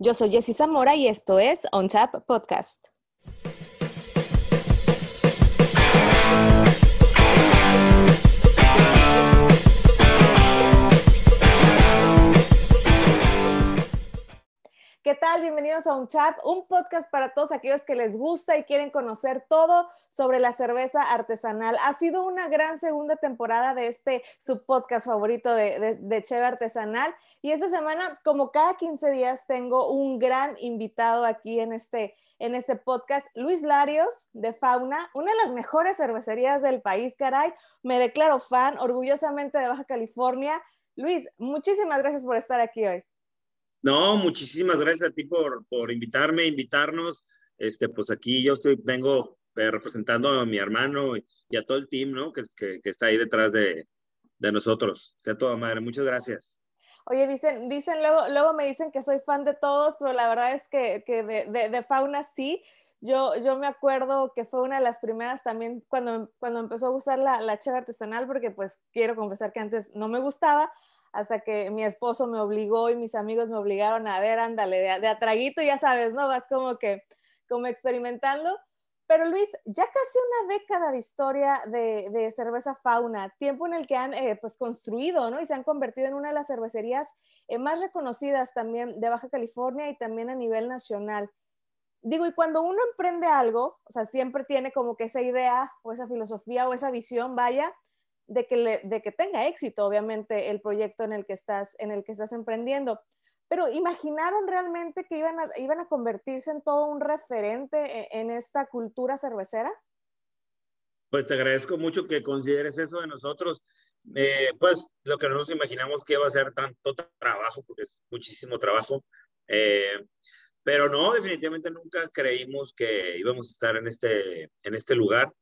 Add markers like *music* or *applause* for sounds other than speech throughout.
Yo soy Jessy Zamora y esto es On Tap Podcast. ¿Qué tal? Bienvenidos a Un Chat, un podcast para todos aquellos que les gusta y quieren conocer todo sobre la cerveza artesanal. Ha sido una gran segunda temporada de este su podcast favorito de, de, Cheve Artesanal. Y esta semana, como cada 15 días, tengo un gran invitado aquí en este, en este podcast, Luis Larios de Fauna, una de las mejores cervecerías del país, caray. Me declaro fan, orgullosamente de Baja California. Luis, muchísimas gracias por estar aquí hoy. No, muchísimas gracias a ti por, por invitarme, invitarnos. Este, pues aquí yo estoy, vengo eh, representando a mi hermano y, a todo el team, ¿no? Que, que, está ahí detrás de, de nosotros. Que a toda madre. Muchas gracias. Oye, dicen, dicen luego, luego me dicen que soy fan de todos, pero la verdad es que, que de, de, de, fauna sí. Yo, yo me acuerdo que fue una de las primeras también cuando, cuando empezó a gustar la, la cheve artesanal, porque pues quiero confesar que antes no me gustaba, hasta que mi esposo me obligó y mis amigos me obligaron a ver, ándale, de, atraguito, ya sabes, ¿no? Vas como que, como experimentando. Pero Luis, ya casi una década de historia de, de cerveza fauna, tiempo en el que han eh, pues construido, ¿no? Y se han convertido en una de las cervecerías eh, más reconocidas también de Baja California y también a nivel nacional. Digo, y cuando uno emprende algo, o sea, siempre tiene como que esa idea o esa filosofía o esa visión, vaya, de que, de que tenga éxito, obviamente, el proyecto en el que estás, en el que estás emprendiendo. Pero ¿imaginaron realmente que iban a, iban a convertirse en todo un referente e, en, esta cultura cervecera? Pues te agradezco mucho que consideres eso de nosotros. Eh, pues lo que no nos imaginamos que iba a ser tanto trabajo, porque es muchísimo trabajo. Eh, pero no, definitivamente nunca creímos que íbamos a estar en este, en este lugar.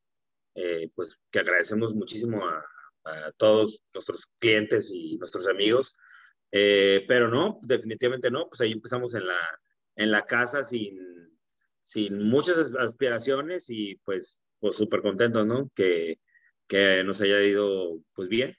Eh, pues que agradecemos muchísimo a, a todos nuestros clientes y nuestros amigos. Eh, pero no, definitivamente no, pues ahí empezamos en la, en la casa sin, sin muchas aspiraciones y pues pues súper contentos, ¿no? Que, que nos haya ido pues bien.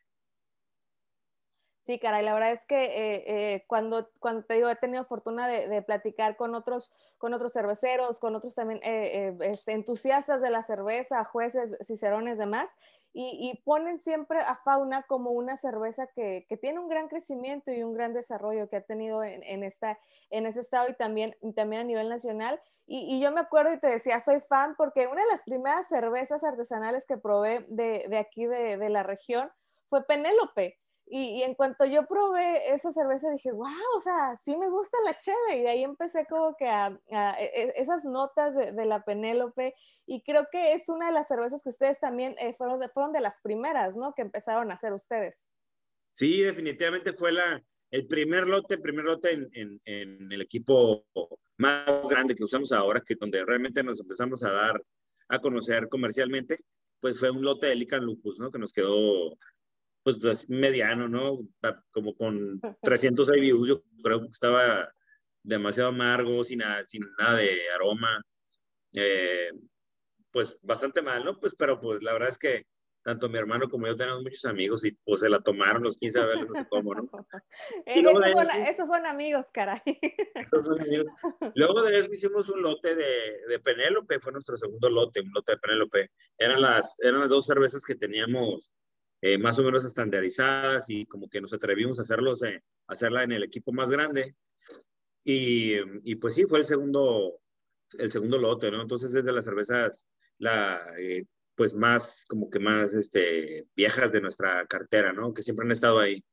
Sí, caray, la verdad es que eh, eh, cuando, cuando te digo, he tenido fortuna de, de, platicar con otros, con otros cerveceros, con otros también este, entusiastas de la cerveza, jueces, cicerones, demás, y, ponen siempre a Fauna como una cerveza que, que, tiene un gran crecimiento y un gran desarrollo que ha tenido en, en, esta, en ese estado y también, también a nivel nacional. Y, y, yo me acuerdo y te decía, soy fan porque una de las primeras cervezas artesanales que probé de, de aquí de, de la región fue Penélope. Y, en cuanto yo probé esa cerveza dije, wow, o sea, sí me gusta la cheve. Y de ahí empecé como que a, e, e, esas notas de, la Penélope. Y creo que es una de las cervezas que ustedes también eh, fueron, de, fueron de las primeras, ¿no? Que empezaron a hacer ustedes. Sí, definitivamente fue la, el primer lote, el primer lote en, en, en el equipo más grande que usamos ahora, que donde realmente nos empezamos a dar a conocer comercialmente, pues fue un lote de Lican Lupus, ¿no? Que nos quedó pues, pues, mediano, ¿no? Como con 300 IBUs, yo creo que estaba demasiado amargo, sin nada, sin nada de aroma. Eh, pues bastante mal, ¿no? Pues, pero pues la verdad es que tanto mi hermano como yo tenemos muchos amigos y pues se la tomaron los 15 veces, no sé cómo, ¿no? *laughs* esos, son, esos, son, amigos, caray. Esos son amigos. Luego de eso hicimos un lote de, de Penélope, fue nuestro segundo lote, un lote de Penélope. Eran las, eran las dos cervezas que teníamos eh, más o menos estandarizadas y como que nos atrevimos a hacerlos, eh, hacerla en el equipo más grande. Y, y, pues sí, fue el segundo, el segundo lote, ¿no? Entonces es de las cervezas, la, eh, pues más, como que más, este, viejas de nuestra cartera, ¿no? Que siempre han estado ahí.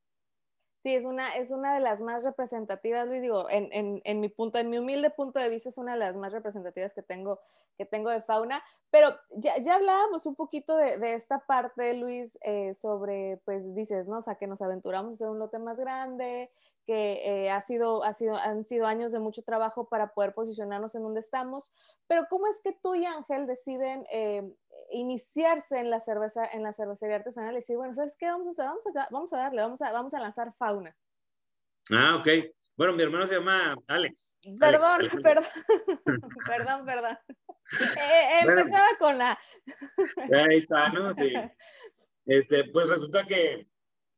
Sí, es una, es una de las más representativas, Luis, digo, en, en, en, mi punto, en mi humilde punto de vista es una de las más representativas que tengo, que tengo de fauna, pero ya, ya hablábamos un poquito de, de esta parte, Luis, eh, sobre, pues dices, ¿no? O sea, que nos aventuramos a hacer un lote más grande, que eh, ha sido, ha sido, han sido años de mucho trabajo para poder posicionarnos en donde estamos, pero ¿cómo es que tú y Ángel deciden eh, iniciarse en la cerveza, en la cervecería artesanal y decir, bueno, ¿sabes qué? Vamos a, vamos a, vamos a darle, vamos a, vamos a lanzar fauna. Ah, ok. Bueno, mi hermano se llama Alex. Perdón, perdón, *laughs* perdón, perdón. Eh, empezaba con la... Ahí está, ¿no? Sí. *laughs* Este, pues resulta que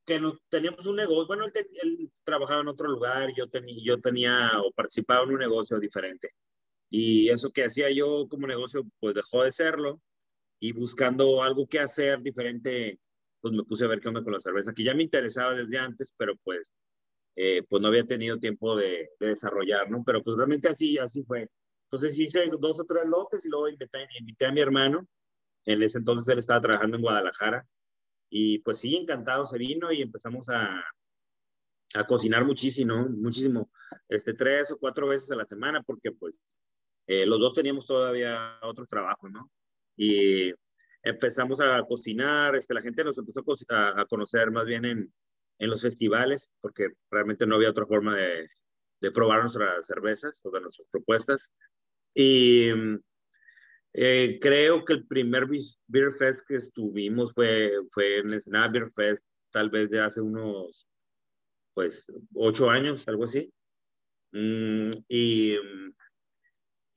que no, teníamos un negocio, bueno, él, trabajaba en otro lugar, yo, tenía yo tenía o participaba en un negocio diferente. Y eso que hacía yo como negocio, pues dejó de serlo. Y buscando algo que hacer diferente, pues me puse a ver qué onda con la cerveza, que ya me interesaba desde antes, pero pues, eh, pues no había tenido tiempo de, desarrollar, ¿no? Pero pues realmente así, así fue. Entonces hice dos o tres lotes y luego invité, invité a mi hermano. En ese entonces él estaba trabajando en Guadalajara. Y pues sí, encantado se vino y empezamos a, a cocinar muchísimo, muchísimo, este, tres o cuatro veces a la semana, porque pues eh, los dos teníamos todavía otro trabajo, ¿no? Y empezamos a cocinar, este, la gente nos empezó a, a conocer más bien en, en, los festivales, porque realmente no había otra forma de, de probar nuestras cervezas o de nuestras propuestas. Y eh, creo que el primer Beer Fest que estuvimos fue, fue en el Senado Beer Fest, tal vez de hace unos, pues, ocho años, algo así. Mm, y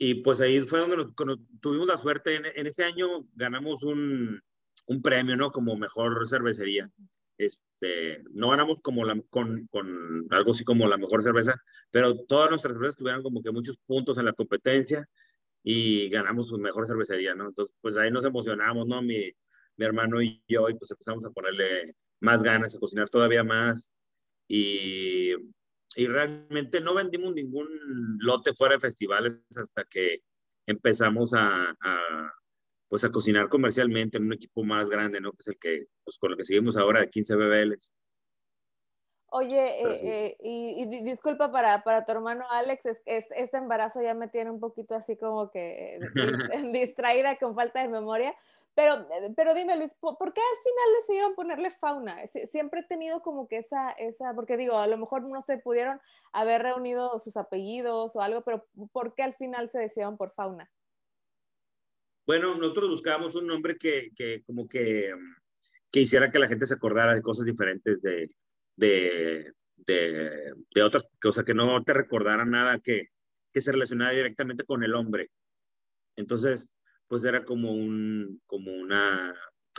y pues ahí fue donde tuvimos la suerte. En, en, ese año ganamos un, un, premio, ¿no? Como mejor cervecería. Este, no ganamos como la, con, con, algo así como la mejor cerveza, pero todas nuestras cervezas tuvieron como que muchos puntos en la competencia y ganamos su mejor cervecería, ¿no? Entonces, pues ahí nos emocionamos, ¿no? Mi, mi hermano y yo, y pues empezamos a ponerle más ganas, a cocinar todavía más. Y y realmente no vendimos ningún lote fuera de festivales hasta que empezamos a, pues a cocinar comercialmente en un equipo más grande, ¿no? Que es el que, pues con lo que seguimos ahora de 15 BBLs. Oye, eh, eh, y, disculpa para, para, tu hermano Alex, es, este embarazo ya me tiene un poquito así como que *laughs* *laughs* distraída con falta de memoria, pero, eh, pero dime, Luis, ¿por, qué al final decidieron ponerle fauna? Siempre he tenido como que esa, esa, porque digo, a lo mejor no se pudieron haber reunido sus apellidos o algo, pero ¿por qué al final se decidieron por fauna? Bueno, nosotros buscábamos un nombre que, que como que, mm, que hiciera que la gente se acordara de cosas diferentes de, de, de, de otras cosas, que no te recordara nada que, que se relacionara directamente con el hombre. Entonces, pues era como, un, como una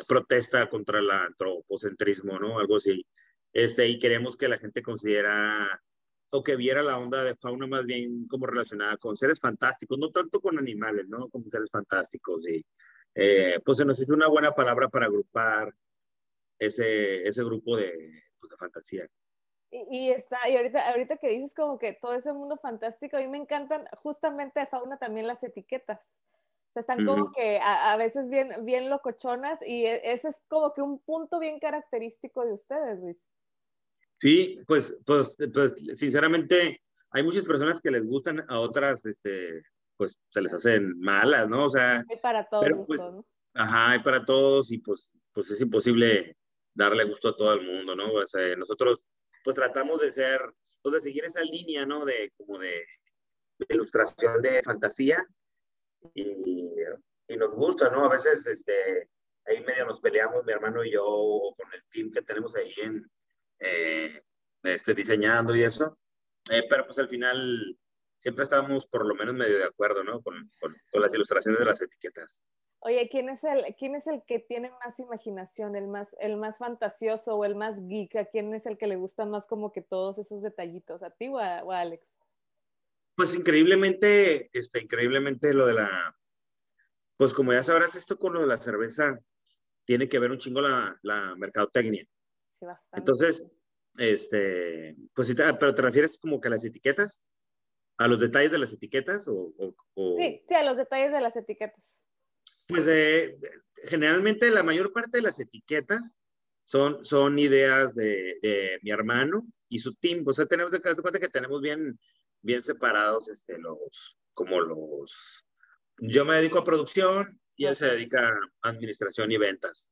protesta contra el antropocentrismo, ¿no? Algo así. Este, y queremos que la gente considera o que viera la onda de fauna más bien como relacionada con seres fantásticos, no tanto con animales, ¿no? Como seres fantásticos. Y eh, pues se nos hizo una buena palabra para agrupar ese, ese grupo de, pues, de fantasía. Y, y, está, y ahorita, ahorita que dices como que todo ese mundo fantástico, a mí me encantan justamente de fauna también las etiquetas. O sea, están como que a, a, veces bien, bien locochonas y e, ese es como que un punto bien característico de ustedes, Luis. Sí, pues, pues, pues sinceramente hay muchas personas que les gustan, a otras, este, pues se les hacen malas, ¿no? O sea, hay para todos, pero, pues, ¿no? Ajá, hay para todos y pues, pues es imposible darle gusto a todo el mundo, ¿no? O sea, nosotros pues tratamos de ser, pues de seguir esa línea, ¿no? De como de, de ilustración de fantasía, y, y, nos gusta, ¿no? A veces este, ahí medio nos peleamos mi hermano y yo con el team que tenemos ahí en, eh, este, diseñando y eso, eh, pero pues al final siempre estamos por lo menos medio de acuerdo, ¿no? Con, con, con, las ilustraciones de las etiquetas. Oye, ¿quién es, el, ¿quién es el que tiene más imaginación, el más, el más fantasioso o el más geek? ¿A quién es el que le gusta más como que todos esos detallitos? ¿A ti o a, o a Alex? Pues increíblemente, este, increíblemente lo de la, pues como ya sabrás, esto con lo de la cerveza tiene que ver un chingo la, la mercadotecnia. Sí, bastante. Entonces, este, pues sí, pero te refieres como que a las etiquetas, a los detalles de las etiquetas o, o, o... Sí, sí, a los detalles de las etiquetas. Pues eh, generalmente la mayor parte de las etiquetas son, son ideas de, de mi hermano y su team. O sea, tenemos de cuenta que tenemos bien bien separados este, los, como los... Yo me dedico a producción y él se dedica a administración y ventas.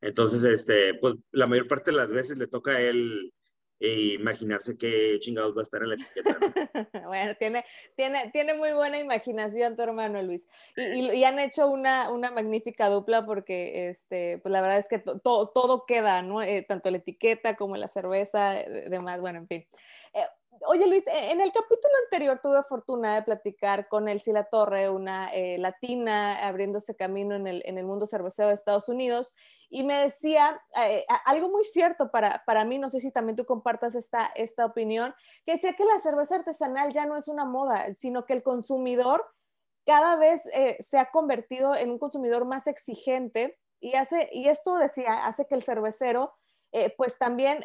Entonces, este, pues la mayor parte de las veces le toca a él eh, imaginarse qué chingados va a estar en la etiqueta. *laughs* bueno, tiene, tiene, tiene muy buena imaginación tu hermano Luis. Y, han hecho una, una magnífica dupla porque este, pues la verdad es que to, todo queda, ¿no? Eh, tanto la etiqueta como la cerveza, demás, bueno, en fin. Eh, oye Luis, e, en el capítulo anterior tuve fortuna de platicar con Elsie Torre, una eh, latina abriéndose camino en el, en el mundo cervecero de Estados Unidos, y me decía eh, algo muy cierto para, para mí, no sé si también tú compartas esta, esta opinión, que decía que la cerveza artesanal ya no es una moda, sino que el consumidor cada vez eh, se ha convertido en un consumidor más exigente y, hace, y esto decía, hace que el cervecero pues también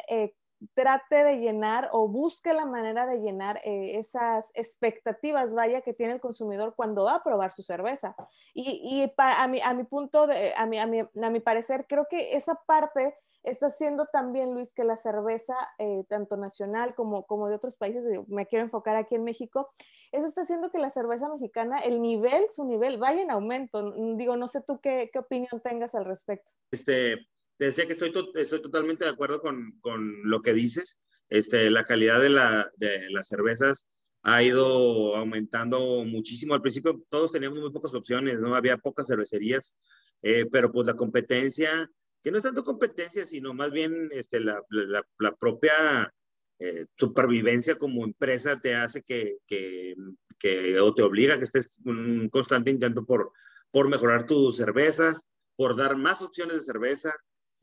trate de llenar o busque la manera de llenar eh, esas expectativas, vaya, que tiene el consumidor cuando va a probar su cerveza. Y, a, mi, a mi punto, de, a, mi, a, mi, a mi parecer, creo que esa parte está haciendo también, Luis, que la cerveza, eh, tanto nacional como, como de otros países, me quiero enfocar aquí en México, eso está haciendo que la cerveza mexicana, el nivel, su nivel, vaya en aumento. Digo, no sé tú qué, qué opinión tengas al respecto. Este, te decía que estoy, estoy totalmente de acuerdo con, con, lo que dices. Este, la calidad de, la, de, las cervezas ha ido aumentando muchísimo. Al principio todos teníamos muy pocas opciones, no había pocas cervecerías, eh, pero pues la competencia, que no es tanto competencia, sino más bien este, la, la, la propia eh, supervivencia como empresa te hace que, que, que, o te obliga a que estés un constante intento por, por mejorar tus cervezas, por dar más opciones de cerveza,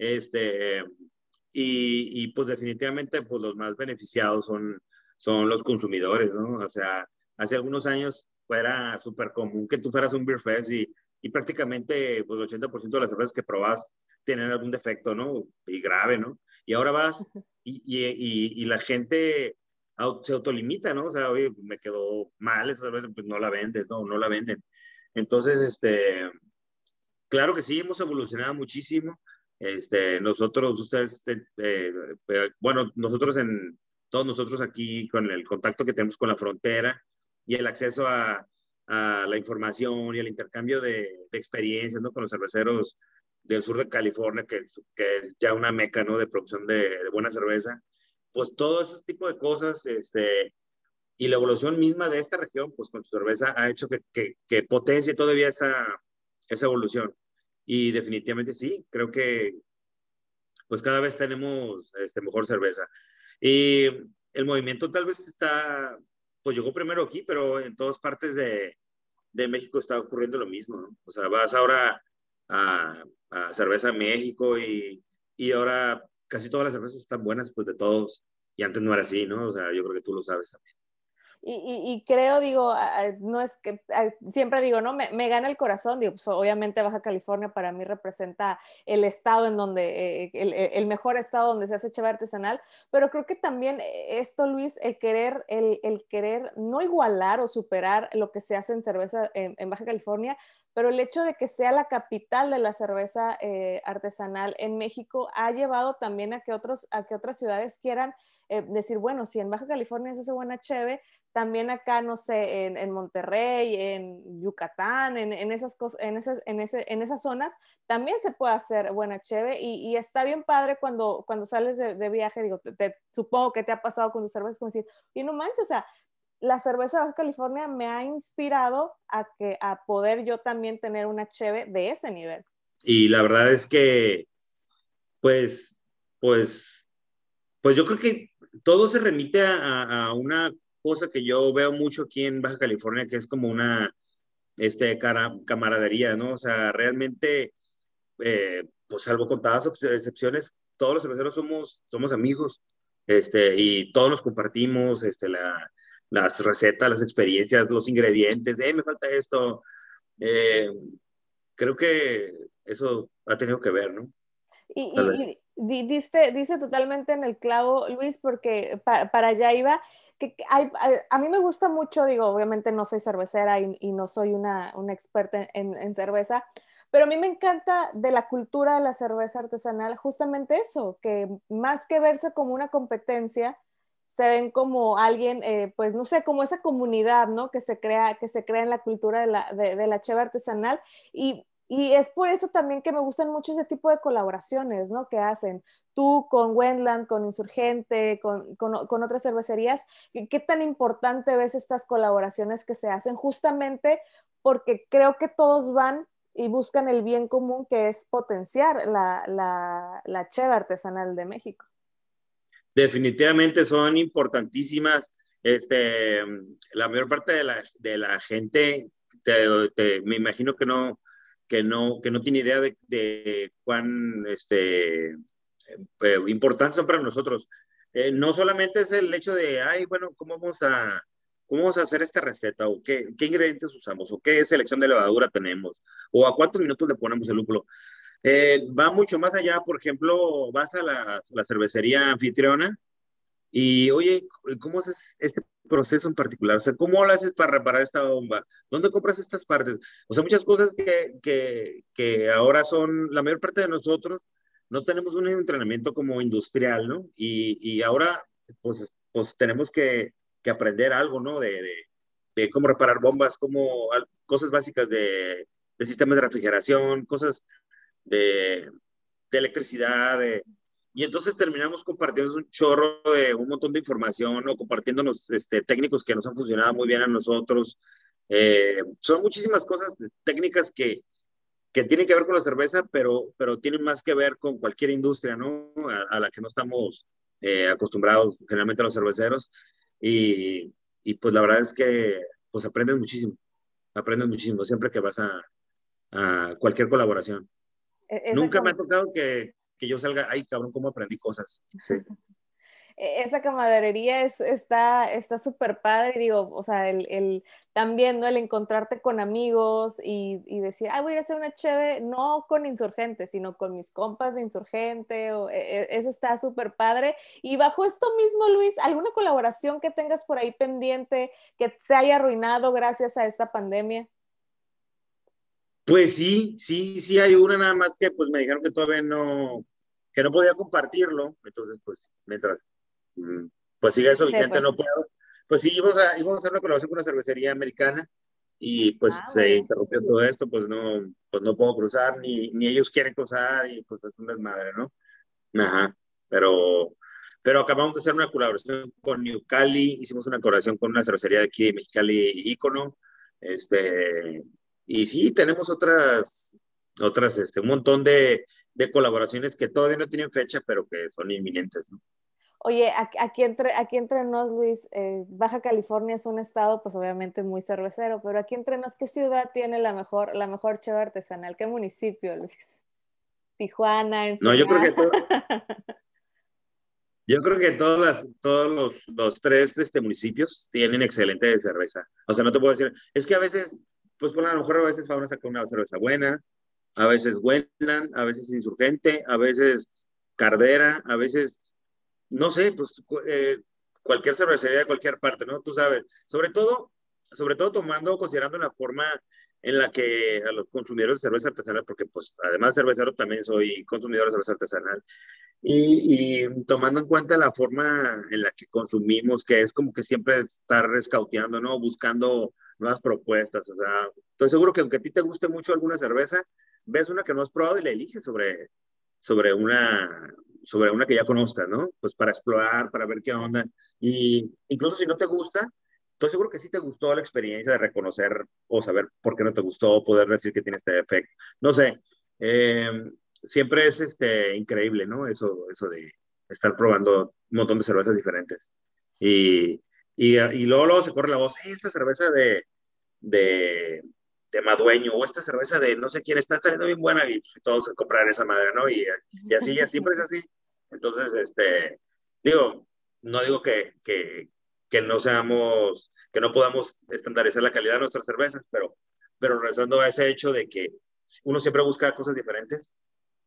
este, y, y, pues definitivamente pues los más beneficiados son, son los consumidores, ¿no? O sea, hace algunos años fuera súper común que tú fueras un beer fest y, y prácticamente pues el 80% de las cervezas que probas tienen algún defecto, ¿no? Y grave, ¿no? Y ahora vas y, y, y la gente se autolimita, ¿no? O sea, oye, me quedó mal esa cerveza, pues no la vendes, ¿no? No la venden. Entonces, este, claro que sí, hemos evolucionado muchísimo. Este, nosotros, ustedes, eh, eh, bueno, nosotros en, todos nosotros aquí con el contacto que tenemos con la frontera y el acceso a, a la información y el intercambio de, de, experiencias, ¿no? Con los cerveceros del sur de California, que, que es ya una meca, ¿no? De producción de, de, buena cerveza. Pues todo ese tipo de cosas, este, y la evolución misma de esta región, pues con su cerveza ha hecho que, que, que potencie todavía esa, esa evolución. Y definitivamente sí, creo que pues cada vez tenemos este, mejor cerveza. Y el movimiento tal vez está, pues llegó primero aquí, pero en todas partes de, de México está ocurriendo lo mismo, ¿no? O sea, vas ahora a, a Cerveza México y, y ahora casi todas las cervezas están buenas, pues de todos. Y antes no era así, ¿no? O sea, yo creo que tú lo sabes también. Y, creo, digo, no es que, siempre digo, ¿no? Me, me gana el corazón, digo, pues obviamente Baja California para mí representa el estado en donde, eh, el, el, mejor estado donde se hace cheve artesanal, pero creo que también esto, Luis, el querer, el, el querer no igualar o superar lo que se hace en cerveza en Baja California, pero el hecho de que sea la capital de la cerveza eh, artesanal en México ha llevado también a que, otros, a que otras ciudades quieran eh, decir, bueno, si en Baja California se hace buena cheve, también acá, no sé, en, en Monterrey, en Yucatán, en, en esas cosas, en esas, en, ese, en esas zonas, también se puede hacer buena cheve y, y está bien padre cuando, cuando sales de, de viaje, digo, te, supongo que te ha pasado con tus cervezas, como decir, y no manches, o sea, la cerveza de Baja California me ha inspirado a, que, a poder yo también tener una cheve de ese nivel. Y la verdad es que, pues, pues, pues yo creo que todo se remite a, una cosa que yo veo mucho aquí en Baja California, que es como una este, cara, camaradería, ¿no? O sea, realmente, eh, pues salvo contadas excepciones, todos los cerveceros somos, somos amigos, este, y todos nos compartimos, este, la, las recetas, las experiencias, los ingredientes, eh, me falta esto. Eh, creo que eso ha tenido que ver, ¿no? Y, y, y dice, dice totalmente en el clavo, Luis, porque para, para allá iba, que hay, a, mí me gusta mucho, digo, obviamente no soy cervecera y, y no soy una, una experta en, en, cerveza, pero a mí me encanta de la cultura de la cerveza artesanal justamente eso, que más que verse como una competencia, se ven como alguien, eh, pues no sé, como esa comunidad, ¿no? Que se crea, que se crea en la cultura de la, de, la cheva artesanal y, y, es por eso también que me gustan mucho ese tipo de colaboraciones, ¿no? Que hacen tú con Wendland, con Insurgente, con, con, con otras cervecerías. ¿Qué tan importante ves estas colaboraciones que se hacen? Justamente porque creo que todos van y buscan el bien común que es potenciar la, la, la cheva artesanal de México definitivamente son importantísimas. este, la mayor parte de la, gente, te, me imagino que no, que no, que no tiene idea de, cuán este, eh, importantes son para nosotros. Eh, no solamente es el hecho de, ay, bueno, ¿cómo vamos a, cómo vamos a hacer esta receta? ¿O qué, qué ingredientes usamos? ¿O qué selección de levadura tenemos? ¿O a cuántos minutos le ponemos el lúpulo? Eh, va mucho más allá, por ejemplo, vas a la, la cervecería anfitriona y, oye, ¿cómo haces este proceso en particular? O sea, ¿cómo lo haces para reparar esta bomba? ¿Dónde compras estas partes? O sea, muchas cosas que, que, que ahora son, la mayor parte de nosotros no tenemos un entrenamiento como industrial, ¿no? Y, y ahora, pues, pues tenemos que, que aprender algo, ¿no? De, de, de, cómo reparar bombas, como cosas básicas de, de sistemas de refrigeración, cosas de, electricidad, y entonces terminamos compartiendo un chorro de un montón de información o compartiéndonos este, técnicos que nos han funcionado muy bien a nosotros. Eh, son muchísimas cosas técnicas que, que tienen que ver con la cerveza, pero, pero tienen más que ver con cualquier industria, ¿no? A, la que no estamos eh, acostumbrados generalmente los cerveceros. Y, y, pues la verdad es que pues aprendes muchísimo, aprendes muchísimo siempre que vas a, a cualquier colaboración. E, Nunca me ha tocado que, que yo salga, ay cabrón, cómo aprendí cosas. Sí. E, esa camaradería es, está súper padre, digo, o sea, el, el, también, ¿no? El encontrarte con amigos y, y, decir, ay, voy a ir a hacer una cheve, no con insurgente, sino con mis compas de insurgente, o, e, eso está súper padre. Y bajo esto mismo, Luis, ¿alguna colaboración que tengas por ahí pendiente que se haya arruinado gracias a esta pandemia? Pues sí, sí, sí hay una nada más que pues me dijeron que todavía no, que no podía compartirlo, entonces pues mientras mm, pues siga eso vigente pues. no puedo. Pues sí, íbamos a, íbamos a hacer una colaboración con una cervecería americana y pues ah, se interrumpió todo esto, pues no, pues no puedo cruzar, ni, ni ellos quieren cruzar y pues es un desmadre, ¿no? Ajá, pero, pero acabamos de hacer una colaboración con New Cali, hicimos una colaboración con una cervecería de aquí de Mexicali, Icono, este, y sí, tenemos otras, otras, este, un montón de, de colaboraciones que todavía no tienen fecha, pero que son inminentes, ¿no? Oye, aquí entre, aquí entre nos, Luis, eh, Baja California es un estado, pues obviamente muy cervecero, pero aquí entre nos, ¿qué ciudad tiene la mejor, la mejor cheve artesanal? ¿Qué municipio, Luis? Tijuana, No, yo creo que todo, *laughs* yo creo que todas las, todos los, los tres este, municipios tienen excelente cerveza. O sea, no te puedo decir, es que a veces pues por a lo mejor a veces Fauna saca una cerveza buena, a veces Wendland, a veces Insurgente, a veces Cardera, a veces, no sé, pues eh, cualquier cervecería de cualquier parte, ¿no? Tú sabes, sobre todo, sobre todo tomando, considerando la forma en la que a los consumidores de cerveza artesanal, porque pues además de cervecero también soy consumidor de cerveza artesanal, y, y, tomando en cuenta la forma en la que consumimos, que es como que siempre estar rescauteando, ¿no? Buscando nuevas propuestas. O sea, estoy seguro que aunque a ti te guste mucho alguna cerveza, ves una que no has probado y la eliges sobre, sobre, una, sobre una que ya conozcas, ¿no? Pues para explorar, para ver qué onda. Y incluso si no te gusta, estoy seguro que sí te gustó la experiencia de reconocer o saber por qué no te gustó, poder decir que tiene este efecto. No sé, eh, siempre es este, increíble, ¿no? Eso, eso de estar probando un montón de cervezas diferentes. Y, y, y luego, luego, se corre la voz, esta cerveza de, de, de, Madueño o esta cerveza de no sé quién está saliendo bien buena y todos comprar esa madre, ¿no? Y, y así, ya siempre es así. Entonces, este, digo, no digo que, que, que no seamos, que no podamos estandarizar la calidad de nuestras cervezas, pero, pero regresando a ese hecho de que uno siempre busca cosas diferentes,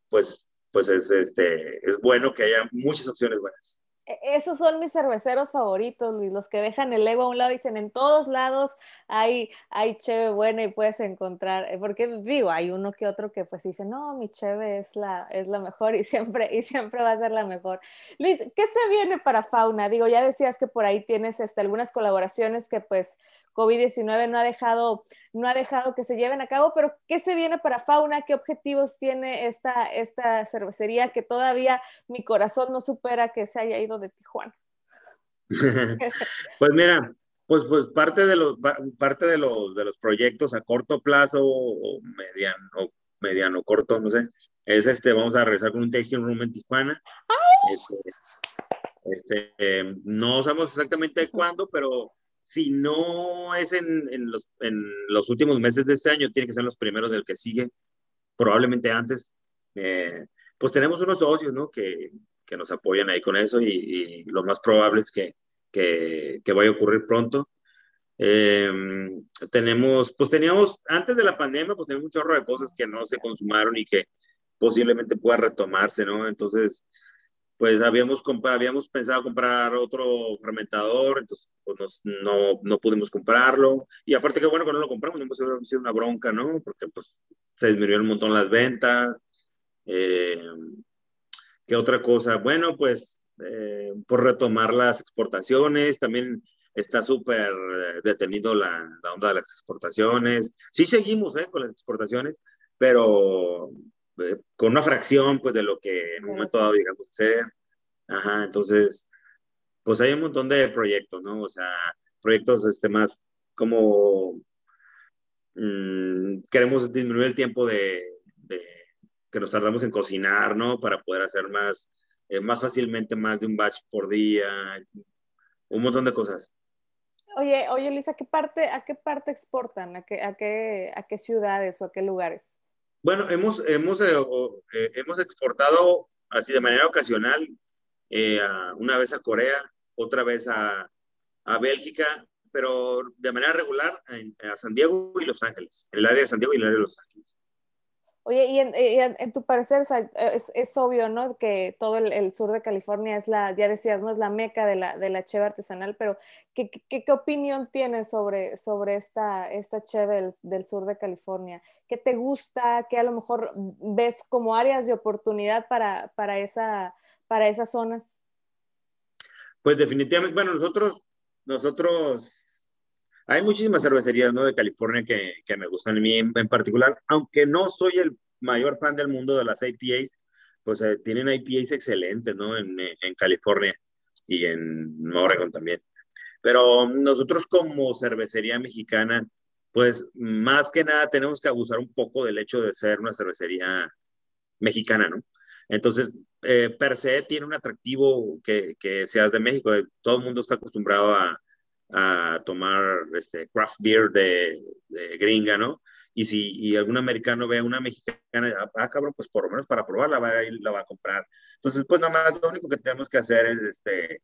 pues, pues es, este, es bueno que haya muchas opciones buenas. E, esos son mis cerveceros favoritos, los que dejan el ego a un lado y dicen en todos lados hay, hay cheve buena y puedes encontrar, eh, porque digo, hay uno que otro que pues dice, no, mi cheve es la, es la mejor y siempre, y siempre va a ser la mejor. Luis, ¿qué se viene para Fauna? Digo, ya decías que por ahí tienes este, algunas colaboraciones que pues COVID-19 no ha dejado no ha dejado que se lleven a cabo, pero ¿qué se viene para Fauna? ¿Qué objetivos tiene esta, esta cervecería que todavía mi corazón no supera que se haya ido de Tijuana? *laughs* pues mira, pues, pues parte de los parte de los de los proyectos a corto plazo o mediano mediano corto, no sé, es este, vamos a regresar con un tasting room en Tijuana. Este, Este, no sabemos exactamente cuándo, pero si no es en, en, los, en, los, últimos meses de este año, tiene que ser los primeros del que sigue, probablemente antes. Eh, pues tenemos unos socios, ¿no? Que, que nos apoyan ahí con eso y, y lo más probable es que, que, que vaya a ocurrir pronto. Eh, tenemos, pues teníamos, antes de la pandemia, pues teníamos un chorro de cosas que no se consumaron y que posiblemente pueda retomarse, ¿no? Entonces, pues habíamos, habíamos pensado comprar otro fermentador, entonces pues no, no pudimos comprarlo. Y aparte que bueno que no lo compramos, no sido una bronca, ¿no? Porque pues se disminuyó un montón las ventas. Eh, ¿Qué otra cosa? Bueno, pues eh, por retomar las exportaciones, también está súper eh, detenido la, la, onda de las exportaciones. Sí seguimos ¿eh? con las exportaciones, pero eh, con una fracción pues de lo que en un momento dado digamos ser. Ajá, entonces, pues hay un montón de proyectos, ¿no? O sea, proyectos este, más como mmm, queremos disminuir el tiempo de, de, que nos tardamos en cocinar, ¿no? Para poder hacer más, eh, más fácilmente más de un batch por día, un montón de cosas. Oye, oye, Lisa, ¿a qué parte, a qué parte exportan? ¿A qué, a qué, a qué ciudades o a qué lugares? Bueno, hemos, hemos, eh, eh, hemos exportado así de manera ocasional, eh, una vez a Corea, otra vez a, a Bélgica, pero de manera regular a, a San Diego y Los Ángeles, en el área de San Diego y el área de Los Ángeles. Oye, y en, en tu parecer, es, es, obvio, ¿no? Que todo el, el, sur de California es la, ya decías, ¿no? Es la meca de la, de la cheve artesanal, pero ¿qué, qué, qué opinión tienes sobre, sobre esta, esta cheve del, del, sur de California? ¿Qué te gusta? ¿Qué a lo mejor ves como áreas de oportunidad para, para, esa, para esas zonas? Pues definitivamente, bueno, nosotros, nosotros, hay muchísimas cervecerías, ¿no? De California que, que me gustan a mí en, en, particular, aunque no soy el mayor fan del mundo de las IPAs, pues eh, tienen IPAs excelentes, ¿no? En, en, California y en Oregon también. Pero nosotros como cervecería mexicana, pues más que nada tenemos que abusar un poco del hecho de ser una cervecería mexicana, ¿no? Entonces, eh, per se tiene un atractivo que, que seas de México. Todo el mundo está acostumbrado a, a tomar este craft beer de, de, gringa, ¿no? Y si y algún americano ve a una mexicana, ah, cabrón, pues por lo menos para probarla va a ir, la va a comprar. Entonces, pues nada más lo único que tenemos que hacer es este,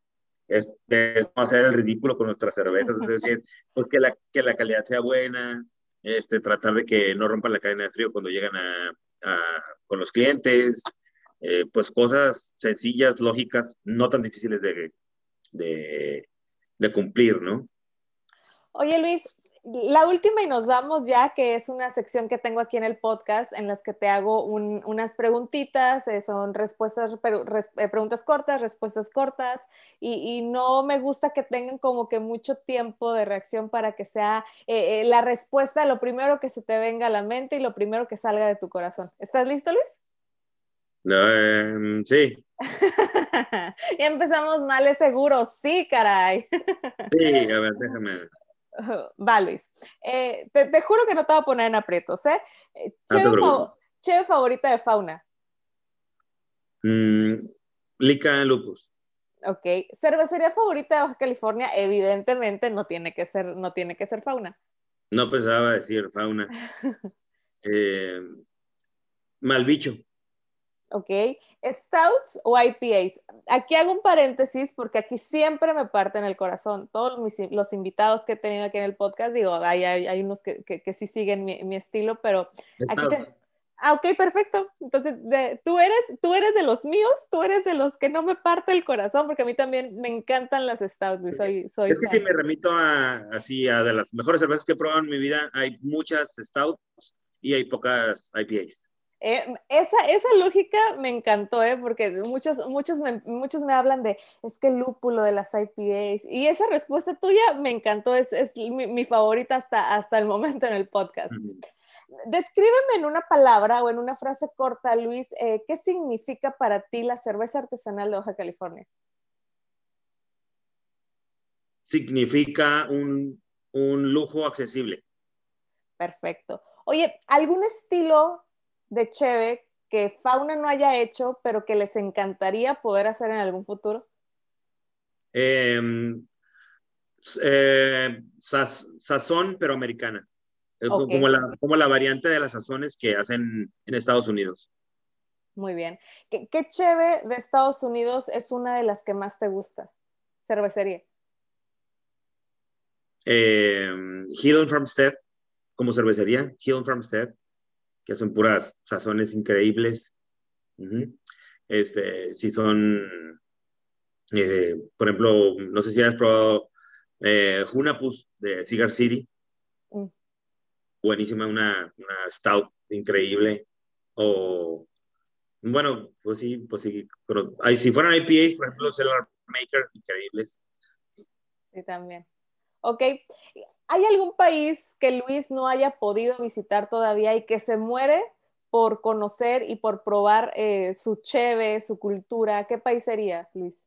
este, hacer el ridículo con nuestras cervezas, es decir, *laughs* pues que la, que la calidad sea buena, este, tratar de que no rompan la cadena de frío cuando llegan a, a con los clientes, eh, pues cosas sencillas, lógicas, no tan difíciles de, de, de cumplir, ¿no? Oye Luis, la última y nos vamos ya, que es una sección que tengo aquí en el podcast en las que te hago un, unas preguntitas, eh, son respuestas, res, eh, preguntas cortas, respuestas cortas, y, no me gusta que tengan como que mucho tiempo de reacción para que sea eh la respuesta lo primero que se te venga a la mente y lo primero que salga de tu corazón. ¿Estás listo, Luis? Uh, sí. *laughs* ya empezamos mal, es seguro. Sí, caray. sí, a ver, déjame. *laughs* Va, Luis. Eh, te, te, juro que no te voy a poner en aprietos, ¿eh? Cheve, no fa favorita de fauna. Mm, Lica Lupus. Ok. Cervecería favorita de Baja California, evidentemente no tiene que ser, no tiene que ser fauna. No pensaba decir fauna. *laughs* eh, Malbicho. ¿Ok? Stouts o IPAs. Aquí hago un paréntesis porque aquí siempre me parten el corazón. Todos mis, los invitados que he tenido aquí en el podcast, digo, hay, hay, hay unos que, que, que, sí siguen mi, mi estilo, pero aquí se... Ah, ok, perfecto. Entonces, de, tú, eres, tú eres de los míos, tú eres de los que no me parte el corazón, porque a mí también me encantan las stouts. Soy, soy es que fan. si me remito a, así, a de las mejores cervezas que he probado en mi vida, hay muchas stouts y hay pocas IPAs. Eh, esa, esa lógica me encantó, ¿eh? porque muchos, muchos, me, muchos me hablan de, es que el lúpulo de las IPAs, y esa respuesta tuya me encantó, es, es mi, mi, favorita hasta, hasta el momento en el podcast. Descríbeme en una palabra o en una frase corta, Luis, eh, ¿qué significa para ti la cerveza artesanal de Baja California? Significa un, un lujo accesible. Perfecto. Oye, ¿algún estilo de Cheve que Fauna no haya hecho, pero que les encantaría poder hacer en algún futuro? Em, eh, sazón, pero americana. Como, la, como la variante de las sazones que hacen en Estados Unidos. Muy bien. ¿Qué, qué cheve de Estados Unidos es una de las que más te gusta? Cervecería. Eh, Hill Farmstead, como cervecería, Hill Farmstead, que son puras sazones increíbles. Este, si son, eh, por ejemplo, no sé si has probado eh, Junapus de Cigar City. Mm. Buenísima, una, una stout increíble. O, bueno, pues sí, pues sí. Pero si fueran IPAs, por ejemplo, Cellar Maker, increíbles. Sí, también. Ok. ¿Hay algún país que Luis no haya podido visitar todavía y que se muere por conocer y por probar eh, su cheve, su cultura? ¿Qué país sería, Luis?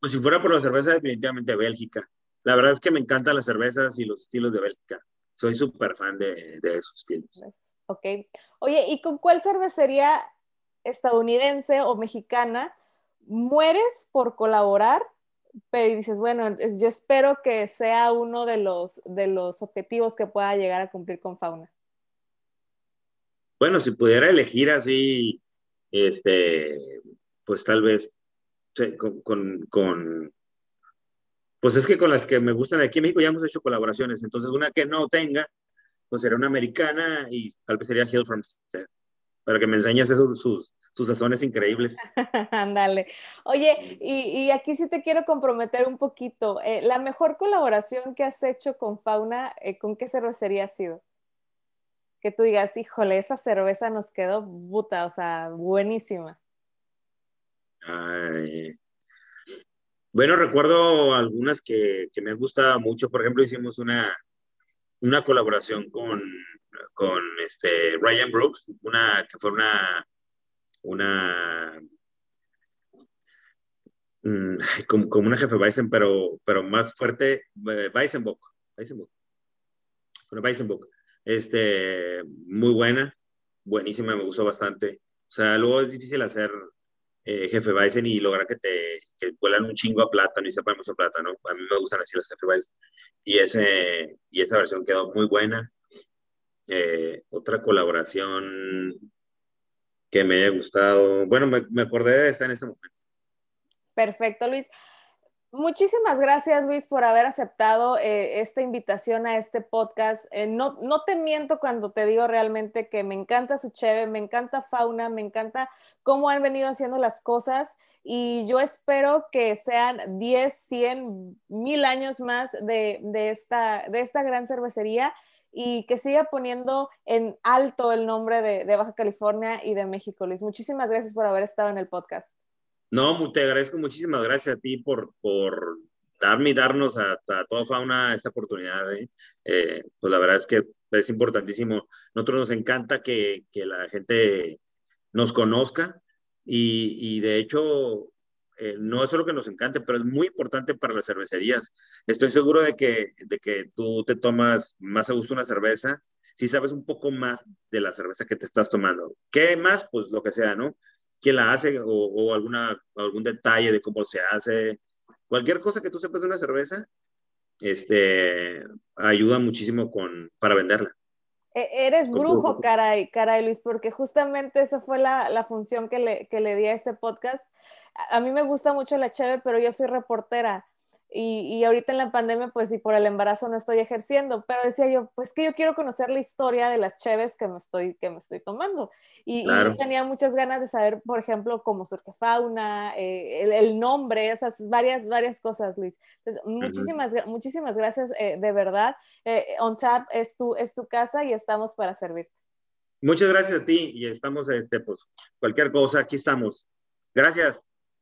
Pues si fuera por la cerveza, definitivamente Bélgica. La verdad es que me encantan las cervezas y los estilos de Bélgica. Soy súper fan de, de esos estilos. Ok. Oye, ¿y con cuál cervecería estadounidense o mexicana mueres por colaborar pero dices, bueno, yo espero que sea uno de los, de los objetivos que pueda llegar a cumplir con Fauna. Bueno, si pudiera elegir así, este, pues tal vez con, con, pues es que con las que me gustan aquí en México ya hemos hecho colaboraciones, entonces una que no tenga, pues sería una americana y tal vez sería Hill from para que me enseñes sus, sus sazones increíbles. *laughs* Ándale. Oye, y, aquí sí te quiero comprometer un poquito. Eh, la mejor colaboración que has hecho con Fauna, eh, ¿con qué cervecería ha sido? Que tú digas, híjole, esa cerveza nos quedó buta, o sea, buenísima. Bueno, recuerdo algunas que, me han gustado mucho. Por ejemplo, hicimos una, una colaboración con, con este Ryan Brooks, una que fue una una mm, como, como, una jefe Weizen, pero, pero más fuerte, eh, Weizenbock, Weizenbock, una Weizenbock, este, muy buena, buenísima, me gustó bastante. O sea, luego es difícil hacer eh, jefe Weizen y lograr que te que vuelan un chingo a plátano y sepan mucho plátano. A mí me gustan así las jefe Weizen. Y, ese, y esa versión quedó muy buena. Eh, otra colaboración que me haya gustado. Bueno, me, acordé de esta en ese momento. Perfecto, Luis. Muchísimas gracias, Luis, por haber aceptado eh, esta invitación a este podcast. Eh, no, no te miento cuando te digo realmente que me encanta su cheve, me encanta fauna, me encanta cómo han venido haciendo las cosas y yo espero que sean 10, 100, mil años más de, de, esta, de esta gran cervecería y que siga poniendo en alto el nombre de, Baja California y de México, Luis. Muchísimas gracias por haber estado en el podcast. No, te agradezco muchísimas gracias a ti por, por darme y darnos a, toda fauna esta oportunidad. ¿eh? Eh, pues la verdad es que es importantísimo. Nosotros nos encanta que, que la gente nos conozca y, y de hecho eh, no es solo que nos encante, pero es muy importante para las cervecerías. Estoy seguro de que, de que tú te tomas más a gusto una cerveza si sabes un poco más de la cerveza que te estás tomando. ¿Qué más? Pues lo que sea, ¿no? ¿Quién la hace o, alguna, algún detalle de cómo se hace? Cualquier cosa que tú sepas de una cerveza, este, ayuda muchísimo con, para venderla. E, eres brujo, caray, caray, Luis, porque justamente esa fue la, la función que le, que le di a este podcast a mí me gusta mucho la cheve, pero yo soy reportera. Y, y, ahorita en la pandemia, pues y por el embarazo no estoy ejerciendo, pero decía yo, pues que yo quiero conocer la historia de las cheves que me estoy, que me estoy tomando. Y, tenía muchas ganas de saber, por ejemplo, cómo surge fauna, eh, el, nombre, esas varias, varias cosas, Luis. Entonces, muchísimas, muchísimas gracias, eh, de verdad. Eh, On Tap es tu, es tu casa y estamos para servirte. Muchas gracias a ti y estamos, este, pues, cualquier cosa, aquí estamos. Gracias.